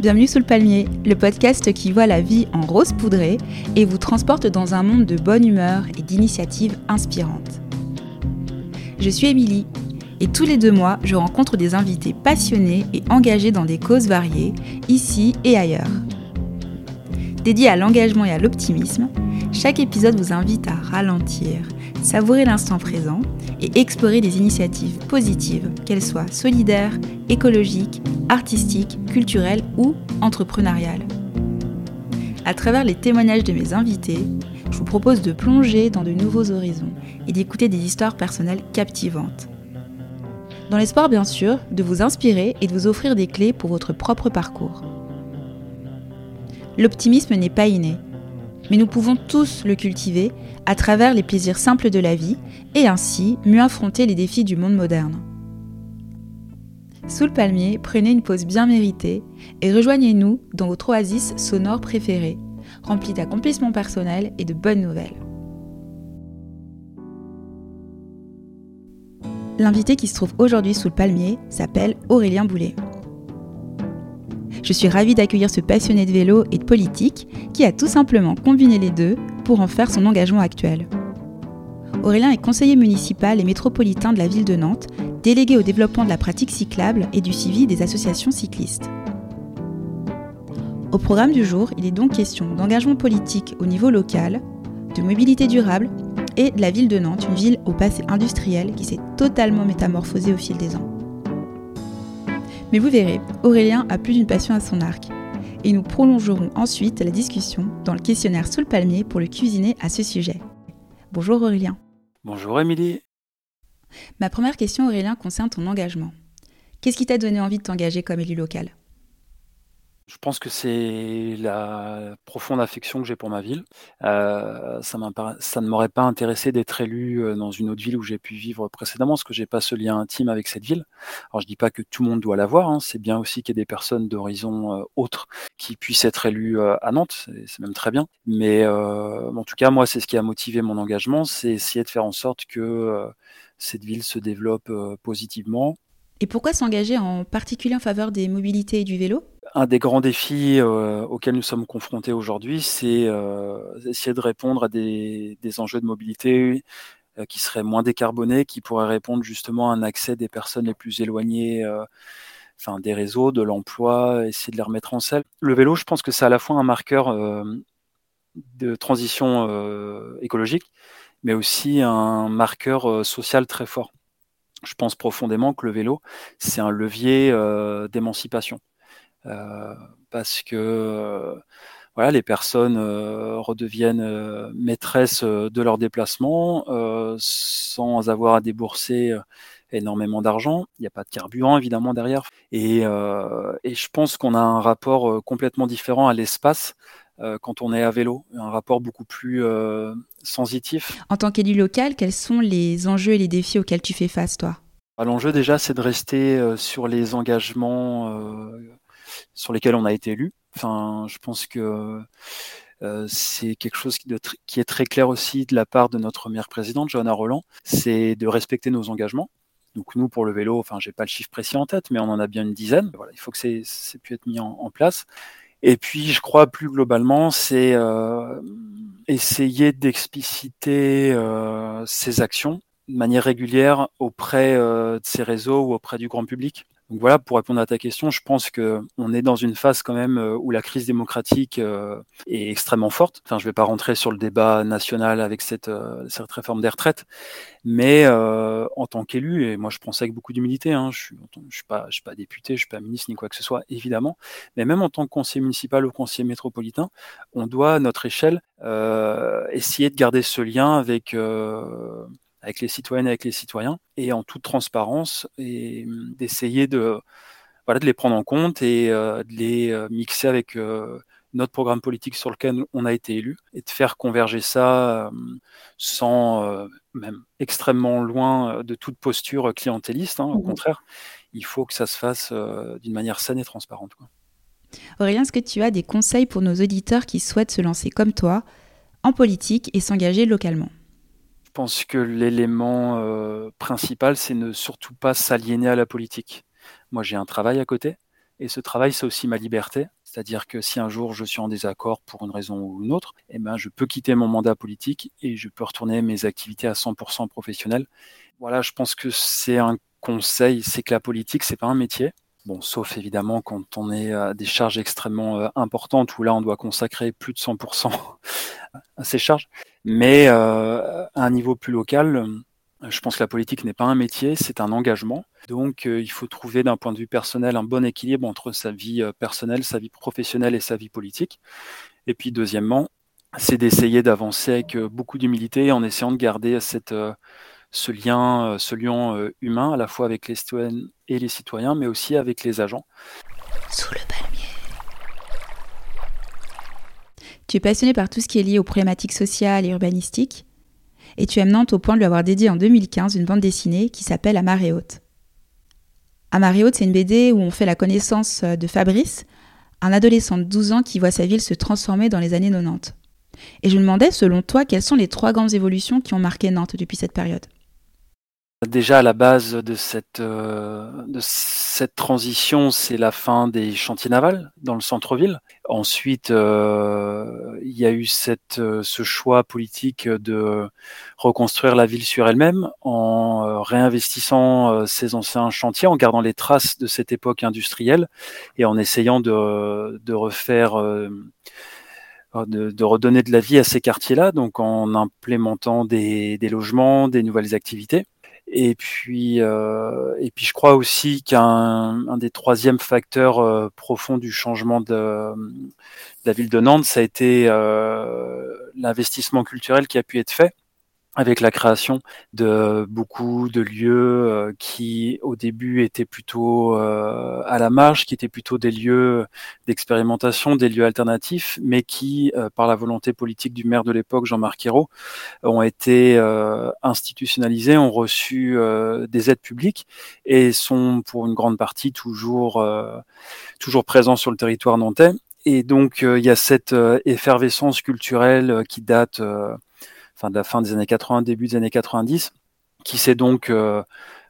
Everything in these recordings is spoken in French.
Bienvenue sous le palmier, le podcast qui voit la vie en rose poudrée et vous transporte dans un monde de bonne humeur et d'initiatives inspirantes. Je suis Émilie et tous les deux mois, je rencontre des invités passionnés et engagés dans des causes variées, ici et ailleurs. Dédié à l'engagement et à l'optimisme, chaque épisode vous invite à ralentir, savourer l'instant présent et explorer des initiatives positives, qu'elles soient solidaires, écologiques, artistiques, culturelles ou entrepreneuriales. À travers les témoignages de mes invités, je vous propose de plonger dans de nouveaux horizons et d'écouter des histoires personnelles captivantes. Dans l'espoir bien sûr de vous inspirer et de vous offrir des clés pour votre propre parcours. L'optimisme n'est pas inné, mais nous pouvons tous le cultiver à travers les plaisirs simples de la vie et ainsi mieux affronter les défis du monde moderne. Sous le palmier, prenez une pause bien méritée et rejoignez-nous dans votre oasis sonore préférée, remplie d'accomplissements personnels et de bonnes nouvelles. L'invité qui se trouve aujourd'hui sous le palmier s'appelle Aurélien Boulet. Je suis ravie d'accueillir ce passionné de vélo et de politique qui a tout simplement combiné les deux pour en faire son engagement actuel. Aurélien est conseiller municipal et métropolitain de la ville de Nantes, délégué au développement de la pratique cyclable et du suivi des associations cyclistes. Au programme du jour, il est donc question d'engagement politique au niveau local, de mobilité durable et de la ville de Nantes, une ville au passé industriel qui s'est totalement métamorphosée au fil des ans. Mais vous verrez, Aurélien a plus d'une passion à son arc. Et nous prolongerons ensuite la discussion dans le questionnaire sous le palmier pour le cuisiner à ce sujet. Bonjour Aurélien. Bonjour Émilie. Ma première question Aurélien concerne ton engagement. Qu'est-ce qui t'a donné envie de t'engager comme élu local? Je pense que c'est la profonde affection que j'ai pour ma ville. Euh, ça, ça ne m'aurait pas intéressé d'être élu euh, dans une autre ville où j'ai pu vivre précédemment, parce que j'ai pas ce lien intime avec cette ville. Alors je dis pas que tout le monde doit l'avoir, hein. c'est bien aussi qu'il y ait des personnes d'horizons euh, autres qui puissent être élues à Nantes, c'est même très bien. Mais en tout cas, moi, c'est ce qui a motivé mon engagement, c'est essayer de faire en sorte que cette ville se développe positivement. Et pourquoi s'engager en particulier en faveur des mobilités et du vélo? Un des grands défis euh, auxquels nous sommes confrontés aujourd'hui, c'est euh, essayer de répondre à des, enjeux de mobilité euh, qui seraient moins décarbonés, qui pourraient répondre justement à un accès des personnes les plus éloignées des réseaux, de l'emploi, essayer de les remettre en selle. Le vélo, je pense que c'est à la fois un marqueur de transition écologique, mais aussi un marqueur social très fort. Je pense profondément que le vélo, c'est un levier d'émancipation. Euh, parce que euh, voilà, les personnes euh, redeviennent maîtresses de leur déplacement sans avoir à débourser énormément d'argent. Il n'y a pas de carburant évidemment derrière. Et, et je pense qu'on a un rapport complètement différent à l'espace quand on est à vélo, un rapport beaucoup plus sensitif. En tant qu'élu local, quels sont les enjeux et les défis auxquels tu fais face, toi? Bah, L'enjeu déjà, c'est de rester sur les engagements sur lesquels on a été élu. Enfin, je pense que euh, c'est quelque chose qui, est très clair aussi de la part de notre première présidente, Johanna Roland, c'est de respecter nos engagements. Donc nous, pour le vélo, enfin, j'ai pas le chiffre précis en tête, mais on en a bien une dizaine. Voilà, il faut que c'est pu être mis en, place. Et puis, je crois plus globalement, c'est euh, essayer d'expliciter euh, ces actions de manière régulière auprès euh, de ces réseaux ou auprès du grand public. Donc voilà, pour répondre à ta question, je pense que on est dans une phase quand même euh, où la crise démocratique euh, est extrêmement forte. Enfin, je ne vais pas rentrer sur le débat national avec cette, euh, cette réforme des retraites, mais en tant qu'élu, et moi je pense avec beaucoup d'humilité, hein, je ne je suis, pas, suis pas député, je suis pas ministre ni quoi que ce soit, évidemment, mais même en tant que conseiller municipal ou conseiller métropolitain, on doit à notre échelle essayer de garder ce lien avec avec les citoyennes et avec les citoyens, et en toute transparence, et hum, d'essayer de, voilà, de les prendre en compte et euh, de les euh, mixer avec euh, notre programme politique sur lequel on a été élu, et de faire converger ça hum, sans même extrêmement loin de toute posture clientéliste. Hein, au mmh contraire, il faut que ça se fasse d'une manière saine et transparente. Quoi. Aurélien, est-ce que tu as des conseils pour nos auditeurs qui souhaitent se lancer comme toi en politique et s'engager localement? Pense que l'élément euh, principal, c'est ne surtout pas s'aliéner à la politique. Moi, j'ai un travail à côté. Et ce travail, c'est aussi ma liberté. C'est-à-dire que si un jour je suis en désaccord pour une raison ou une autre, eh ben, je peux quitter mon mandat politique et je peux retourner mes activités à 100% professionnelles. Voilà, je pense que c'est un conseil, c'est que la politique, c'est pas un métier. Bon, sauf évidemment quand on est à des charges extrêmement euh, importantes où là on doit consacrer plus de 100% à ces charges. Mais euh, à un niveau plus local, je pense que la politique n'est pas un métier, c'est un engagement. Donc, euh, il faut trouver d'un point de vue personnel un bon équilibre entre sa vie euh, personnelle, sa vie professionnelle et sa vie politique. Et puis, deuxièmement, c'est d'essayer d'avancer avec euh, beaucoup d'humilité en essayant de garder cette, ce lien, ce lien humain à la fois avec les citoyennes et les citoyens, mais aussi avec les agents. Sous le palmier. Tu es passionné par tout ce qui est lié aux problématiques sociales et urbanistiques et tu aimes Nantes au point de lui avoir dédié en 2015 une bande dessinée qui s'appelle À marée haute. À marée haute, c'est une BD où on fait la connaissance euh, de Fabrice, un adolescent de 12 ans qui voit sa ville se transformer dans les années 90. Et je me demandais, selon toi, quelles sont les trois grandes évolutions qui ont marqué Nantes depuis cette période? Déjà à la base de cette, euh, de cette transition, c'est la fin des chantiers navals dans le centre-ville. Ensuite, euh, il y a eu cette, euh, ce choix politique de reconstruire la ville sur elle-même en réinvestissant ces anciens chantiers, en gardant les traces de cette époque industrielle et en essayant de, de refaire de, de, redonner de la vie à ces quartiers-là, donc en implémentant des, des logements, des nouvelles activités. Et puis, euh, et puis je crois aussi qu'un un des troisièmes facteurs euh, profonds du changement de, de, la ville de Nantes, ça a été euh, l'investissement culturel qui a pu être fait avec la création de beaucoup de lieux euh, qui au début étaient plutôt euh, à la marge, qui étaient plutôt des lieux d'expérimentation, des lieux alternatifs, mais qui, euh, par la volonté politique du maire de l'époque, Jean-Marc Ayrault, ont été institutionnalisés, ont reçu des aides publiques et sont pour une grande partie toujours toujours présents sur le territoire nantais. Et donc il y a cette effervescence culturelle qui date de la fin des années 80, début des années 90, qui s'est donc euh,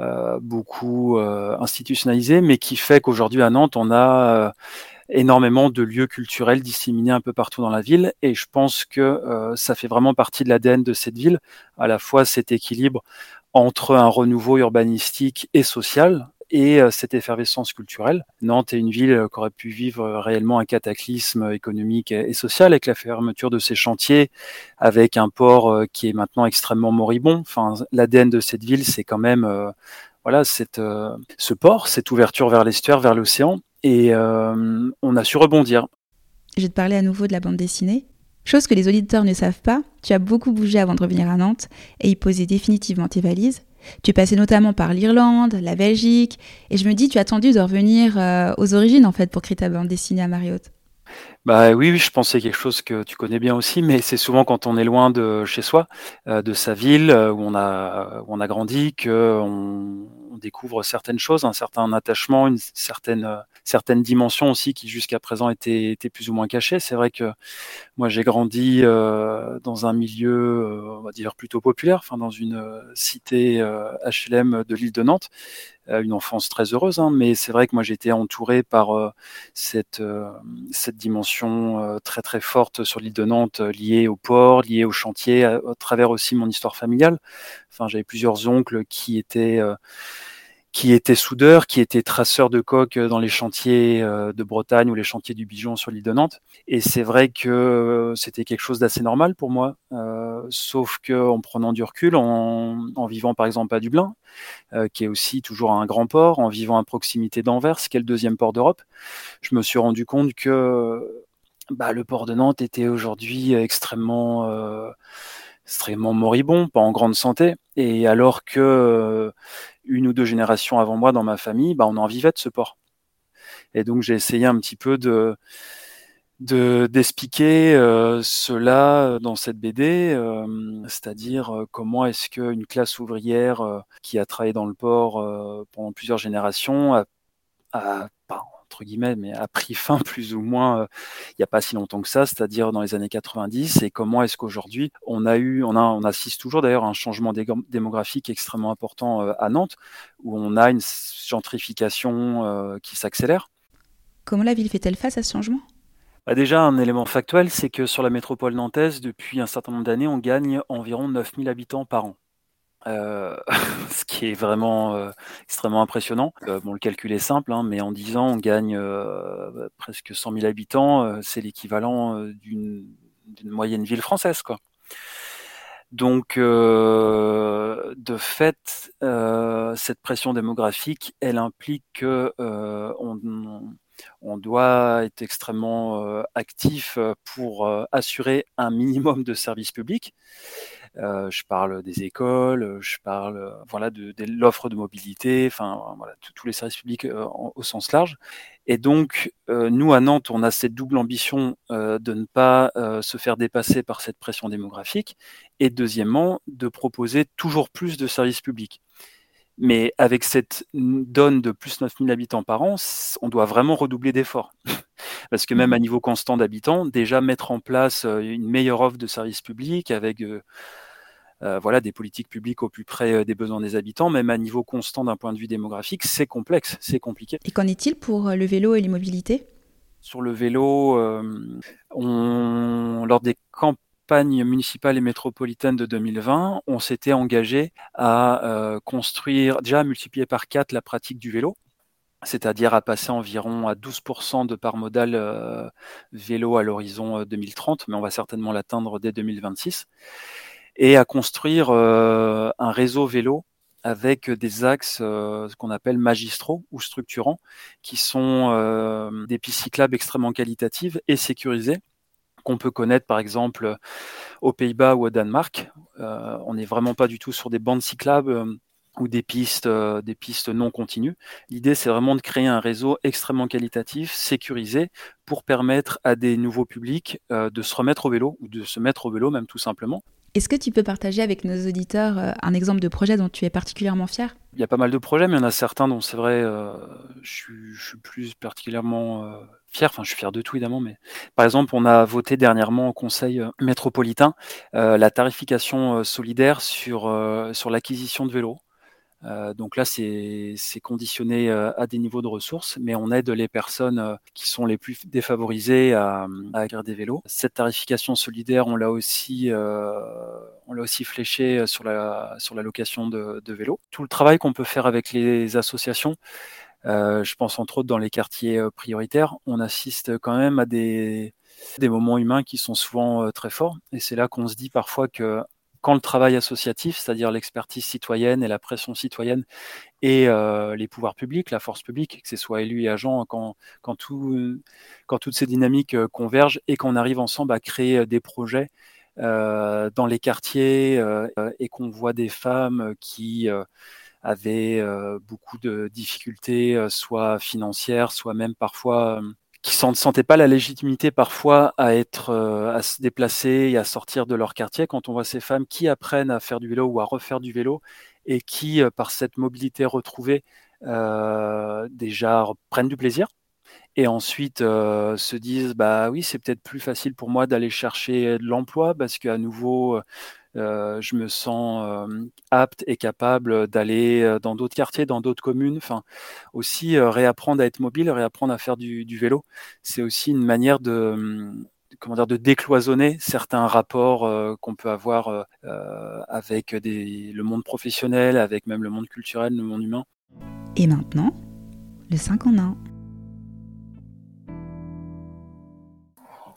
euh, beaucoup euh, institutionnalisé, mais qui fait qu'aujourd'hui à Nantes, on a énormément de lieux culturels disséminés un peu partout dans la ville, et je pense que ça fait vraiment partie de l'ADN de cette ville, à la fois cet équilibre entre un renouveau urbanistique et social, et euh, cette effervescence culturelle. Nantes est une ville euh, qui aurait pu vivre euh, réellement un cataclysme économique et social avec la fermeture de ses chantiers, avec un port qui est maintenant extrêmement moribond. Enfin, l'ADN de cette ville, c'est quand même voilà cette, ce port, cette ouverture vers l'estuaire, vers l'océan, et on a su rebondir. Je vais te parler à nouveau de la bande dessinée. Chose que les auditeurs ne savent pas, tu as beaucoup bougé avant de revenir à Nantes et y poser définitivement tes valises. Tu passé notamment par l'Irlande, la Belgique, et je me dis, tu as attendu de revenir euh, aux origines en fait pour créer ta bande dessinée à Mariotte. Bah oui, je pensais quelque chose que tu connais bien aussi, mais c'est souvent quand on est loin de chez soi, euh, de sa ville euh, où on a où on a grandi, que on, découvre certaines choses, un certain attachement, une certaine certaines dimensions aussi qui jusqu'à présent étaient, plus ou moins cachées. C'est vrai que moi j'ai grandi euh, dans un milieu, euh, on va dire plutôt populaire, enfin dans une euh, cité HLM de l'île de Nantes, une enfance très heureuse, hein, mais c'est vrai que moi été entouré par cette cette dimension très très forte sur l'île de Nantes liée au port, liée au chantier, à, à, travers aussi mon histoire familiale. Enfin j'avais plusieurs oncles qui étaient qui était soudeur, qui était traceur de coques dans les chantiers euh, de Bretagne ou les chantiers du Bijon sur l'île de Nantes. Et c'est vrai que euh, c'était quelque chose d'assez normal pour moi, euh, sauf que en prenant du recul, en, vivant par exemple à Dublin, euh, qui est aussi toujours un grand port, en vivant à proximité d'Anvers, qui est le deuxième port d'Europe, je me suis rendu compte que bah, le port de Nantes était aujourd'hui extrêmement extrêmement moribond, pas en grande santé. Et alors que euh, une ou deux générations avant moi dans ma famille, bah, on en vivait de ce port. Et donc j'ai essayé un petit peu de d'expliquer euh, cela dans cette BD, euh, c'est-à-dire comment est-ce qu'une classe ouvrière qui a travaillé dans le port pendant plusieurs générations a, a entre guillemets, mais a pris fin plus ou moins euh, il n'y a pas si longtemps que ça, c'est-à-dire dans les années 90. Et comment est-ce qu'aujourd'hui on a eu, on a, on assiste toujours d'ailleurs à un changement démographique extrêmement important euh, à Nantes, où on a une gentrification euh, qui s'accélère. Comment la ville fait-elle face à ce changement? Bah, déjà, un élément factuel, c'est que sur la métropole nantaise, depuis un certain nombre d'années, on gagne environ 9000 habitants par an. Euh, ce qui est vraiment euh, extrêmement impressionnant. Euh, bon, le calcul est simple, hein, mais en 10 ans, on gagne presque 100 000 habitants. c'est l'équivalent d'une moyenne ville française, quoi. Donc, de fait, cette pression démographique, elle implique que on, on doit être extrêmement actif pour assurer un minimum de services publics. Euh, je parle des écoles, je parle euh, voilà de, l'offre de mobilité, enfin voilà tous les services publics euh, au sens large. Et donc nous à Nantes, on a cette double ambition de ne pas se faire dépasser par cette pression démographique, et deuxièmement de proposer toujours plus de services publics. Mais avec cette donne de plus 9000 habitants par an, on doit vraiment redoubler d'efforts. Parce que même à mmh. niveau constant d'habitants, déjà mettre en place une meilleure offre de services publics avec voilà, des politiques publiques au plus près des besoins des habitants, même à niveau constant d'un point de vue démographique, c'est complexe, c'est compliqué. Et qu'en est-il pour le vélo et l'immobilité? Sur le vélo, on, lors des campagnes municipales et métropolitaines de 2020, on s'était engagé à construire, déjà à multiplier par 4 la pratique du vélo c'est-à-dire à passer environ à 12% de part modale euh, vélo à l'horizon 2030, euh, mais on va certainement l'atteindre dès 2026, et à construire euh, un réseau vélo avec des axes ce qu'on appelle magistraux ou structurants, qui sont des pistes cyclables extrêmement qualitatives et sécurisées peut connaître par exemple aux Pays-Bas ou au Danemark. on n'est vraiment pas du tout sur des bandes cyclables ou des pistes, euh, des pistes non continues. L'idée, c'est vraiment de créer un réseau extrêmement qualitatif, sécurisé, pour permettre à des nouveaux publics euh, de se remettre au vélo ou de se mettre au vélo même tout simplement. Est-ce que tu peux partager avec nos auditeurs euh, un exemple de projet dont tu es particulièrement fier? Il y a pas mal de projets, mais il y en a certains dont c'est vrai, je, suis, je, suis, plus particulièrement fier. Enfin, je suis fier de tout évidemment, mais par exemple, on a voté dernièrement au Conseil métropolitain la tarification solidaire sur l'acquisition de vélos. Euh, donc là, c'est conditionné euh, à des niveaux de ressources, mais on aide les personnes euh, qui sont les plus défavorisées à, à acquérir des vélos. Cette tarification solidaire, on l'a aussi, on l'a aussi fléché sur la, sur la location de, de vélos. Tout le travail qu'on peut faire avec les associations, je pense entre autres dans les quartiers prioritaires, on assiste quand même à des, des moments humains qui sont souvent très forts. Et c'est là qu'on se dit parfois que quand le travail associatif, c'est-à-dire l'expertise citoyenne et la pression citoyenne et euh, les pouvoirs publics, la force publique, que ce soit élus et agents, quand, quand, tout, quand toutes ces dynamiques euh, convergent et qu'on arrive ensemble à créer euh, des projets dans les quartiers et qu'on voit des femmes qui avaient beaucoup de difficultés, soit financières, soit même parfois qui ne sentaient pas la légitimité parfois à être euh, à se déplacer et à sortir de leur quartier. Quand on voit ces femmes qui apprennent à faire du vélo ou à refaire du vélo et qui euh, par cette mobilité retrouvée euh, déjà prennent du plaisir et ensuite se disent bah oui c'est peut-être plus facile pour moi d'aller chercher de l'emploi parce qu'à nouveau euh, je me sens euh, apte et capable d'aller euh, dans d'autres quartiers, dans d'autres communes. Enfin, aussi réapprendre à être mobile, réapprendre à faire du, vélo. C'est aussi une manière de hum, comment dire de décloisonner certains rapports qu'on peut avoir avec le monde professionnel, avec même le monde culturel, le monde humain. Et maintenant, le 5 en 1.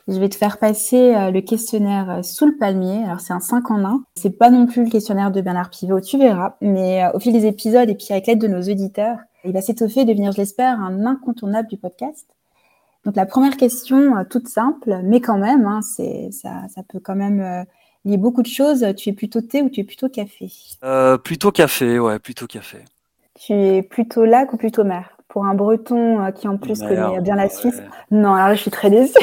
Je vais te faire passer euh, le questionnaire euh, sous le palmier. Alors c'est un 5 en 1. C'est pas non plus le questionnaire de Bernard Pivot, tu verras. Mais euh, au fil des épisodes et puis avec l'aide de nos auditeurs, il va s'étoffer et devenir, je l'espère, un incontournable du podcast. Donc la première question, toute simple, mais quand même, hein, c'est ça, ça peut quand même lier beaucoup de choses. Tu es plutôt thé ou tu es plutôt café? Euh, Plutôt café, ouais, plutôt café. Tu es plutôt lac ou plutôt mer? Pour un Breton qui en plus connaît bien la Suisse? Non, alors là, je suis très déçue.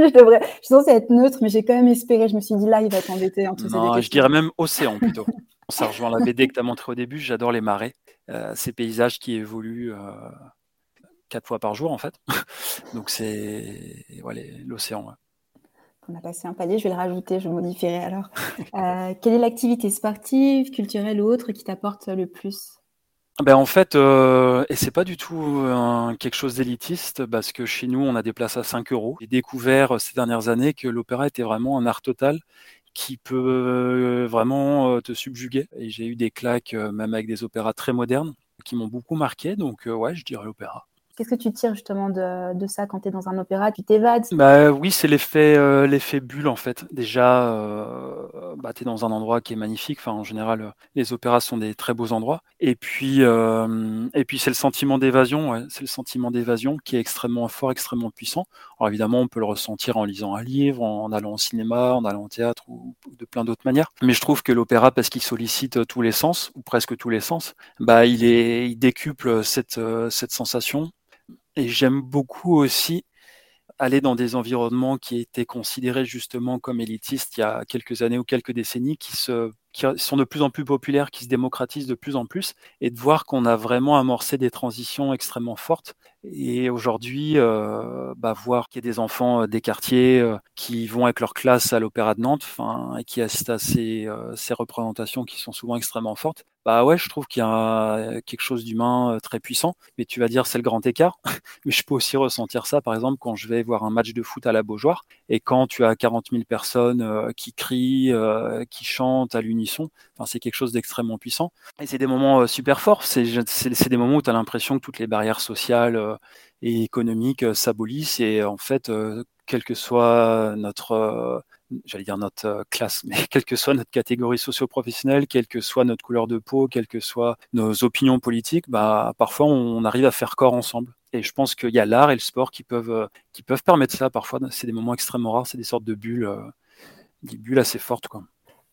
je devrais, je suis censée être neutre, mais j'ai quand même espéré. Je me suis dit là, il va être embêté entre non, je dirais même océan plutôt. Ça rejoint la BD que tu as montré au début. J'adore les marais, euh, ces paysages qui évoluent euh, quatre fois par jour en fait. Donc c'est l'océan. On a passé un palier, je vais le rajouter, je modifierai alors. Euh, quelle est l'activité sportive, culturelle ou autre qui t'apporte le plus? Ben en fait, euh, et c'est pas du tout quelque chose d'élitiste, parce que chez nous, on a des places à 5 euros. J'ai découvert ces dernières années que l'opéra était vraiment un art total qui peut vraiment te subjuguer. Et j'ai eu des claques, même avec des opéras très modernes, qui m'ont beaucoup marqué. Donc ouais, je dirais l'opéra. Qu'est-ce que tu tires justement de, ça quand tu es dans un opéra? Tu t'évades? Bah, Oui, c'est l'effet euh, bulle en fait. Déjà, euh, bah, tu es dans un endroit qui est magnifique. Enfin, en général, euh, les opéras sont des très beaux endroits. Et puis, et puis c'est le sentiment d'évasion. C'est le sentiment d'évasion qui est extrêmement fort, extrêmement puissant. Alors évidemment, on peut le ressentir en lisant un livre, en allant au cinéma, en allant au théâtre ou, de plein d'autres manières. Mais je trouve que l'opéra, parce qu'il sollicite tous les sens ou presque tous les sens, bah il décuple cette sensation et j'aime beaucoup aussi aller dans des environnements qui étaient considérés justement comme élitistes il y a quelques années ou quelques décennies, qui, sont de plus en plus populaires, qui se démocratisent de plus en plus, et de voir qu'on a vraiment amorcé des transitions extrêmement fortes. Et aujourd'hui, euh, bah, voir qu'il y a des enfants euh, des quartiers euh, qui vont avec leur classe à l'Opéra de Nantes, enfin, et qui assistent à ces, ces représentations qui sont souvent extrêmement fortes, bah ouais, je trouve qu'il y a quelque chose d'humain très puissant. Mais tu vas dire c'est le grand écart. mais je peux aussi ressentir ça, par exemple, quand je vais voir un match de foot à la Beaujoire et quand tu as 40 000 personnes qui crient, qui chantent à l'unisson. C'est quelque chose d'extrêmement puissant. Et c'est des moments super forts. C'est des moments où tu as l'impression que toutes les barrières sociales et économiques s'abolissent et en fait, quelle que soit notre j'allais dire notre euh, classe, mais quelle que soit notre catégorie socio-professionnelle, quelle que soit notre couleur de peau, quelles que soient nos opinions politiques, bah, parfois on arrive à faire corps ensemble. Et je pense qu'il y a l'art et le sport qui peuvent, euh, qui peuvent permettre ça. Parfois, c'est des moments extrêmement rares, c'est des sortes de bulles, euh, des bulles assez fortes. Quoi.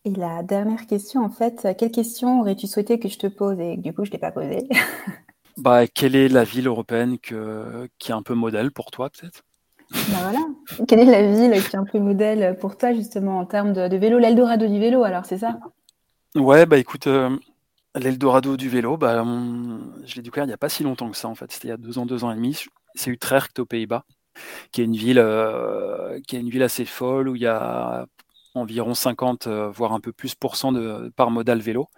Et la dernière question, en fait, quelle question aurais-tu souhaité que je te pose et du coup je ne t'ai pas posée? bah, Quelle est la ville européenne que, qui est un peu modèle pour toi, peut-être? Bah voilà. Quelle est la ville qui est un peu modèle pour toi, justement, en termes de, vélo? L'Eldorado du vélo, alors, c'est ça? Ouais, bah écoute, euh, l'Eldorado du vélo, bah, je l'ai découvert il n'y a pas si longtemps que ça, en fait. C'était il y a deux ans, deux ans et demi. C'est Utrecht, aux Pays-Bas, qui est une ville, euh, qui est une ville assez folle où il y a environ 50, euh, voire un peu plus pour cent de par modal vélo.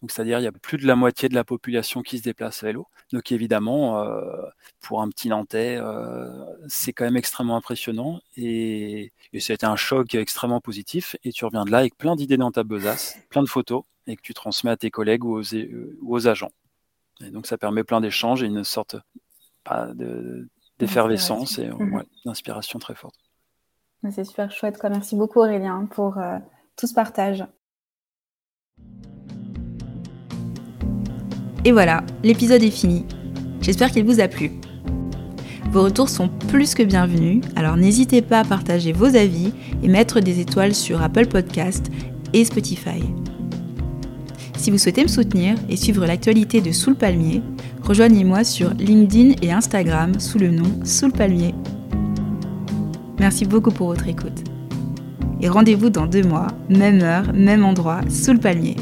Donc, c'est-à-dire il y a plus de la moitié de la population qui se déplace à vélo. Donc, évidemment, euh, pour un petit Nantais, euh, c'est quand même extrêmement impressionnant et, et ça a été un choc extrêmement positif. Et tu reviens de là avec plein d'idées dans ta besace, plein de photos et que tu transmets à tes collègues ou aux, ou aux agents. Et donc, ça permet plein d'échanges et une sorte d'effervescence et mmh d'inspiration très forte. C'est super chouette. Quoi. Merci beaucoup Aurélien pour euh, tout ce partage. Et voilà, l'épisode est fini. J'espère qu'il vous a plu. Vos retours sont plus que bienvenus, alors n'hésitez pas à partager vos avis et mettre des étoiles sur Apple Podcast et Spotify. Si vous souhaitez me soutenir et suivre l'actualité de Sous le Palmier, rejoignez-moi sur LinkedIn et Instagram sous le nom Sous le Palmier. Merci beaucoup pour votre écoute. Et rendez-vous dans deux mois, même heure, même endroit, sous le palmier.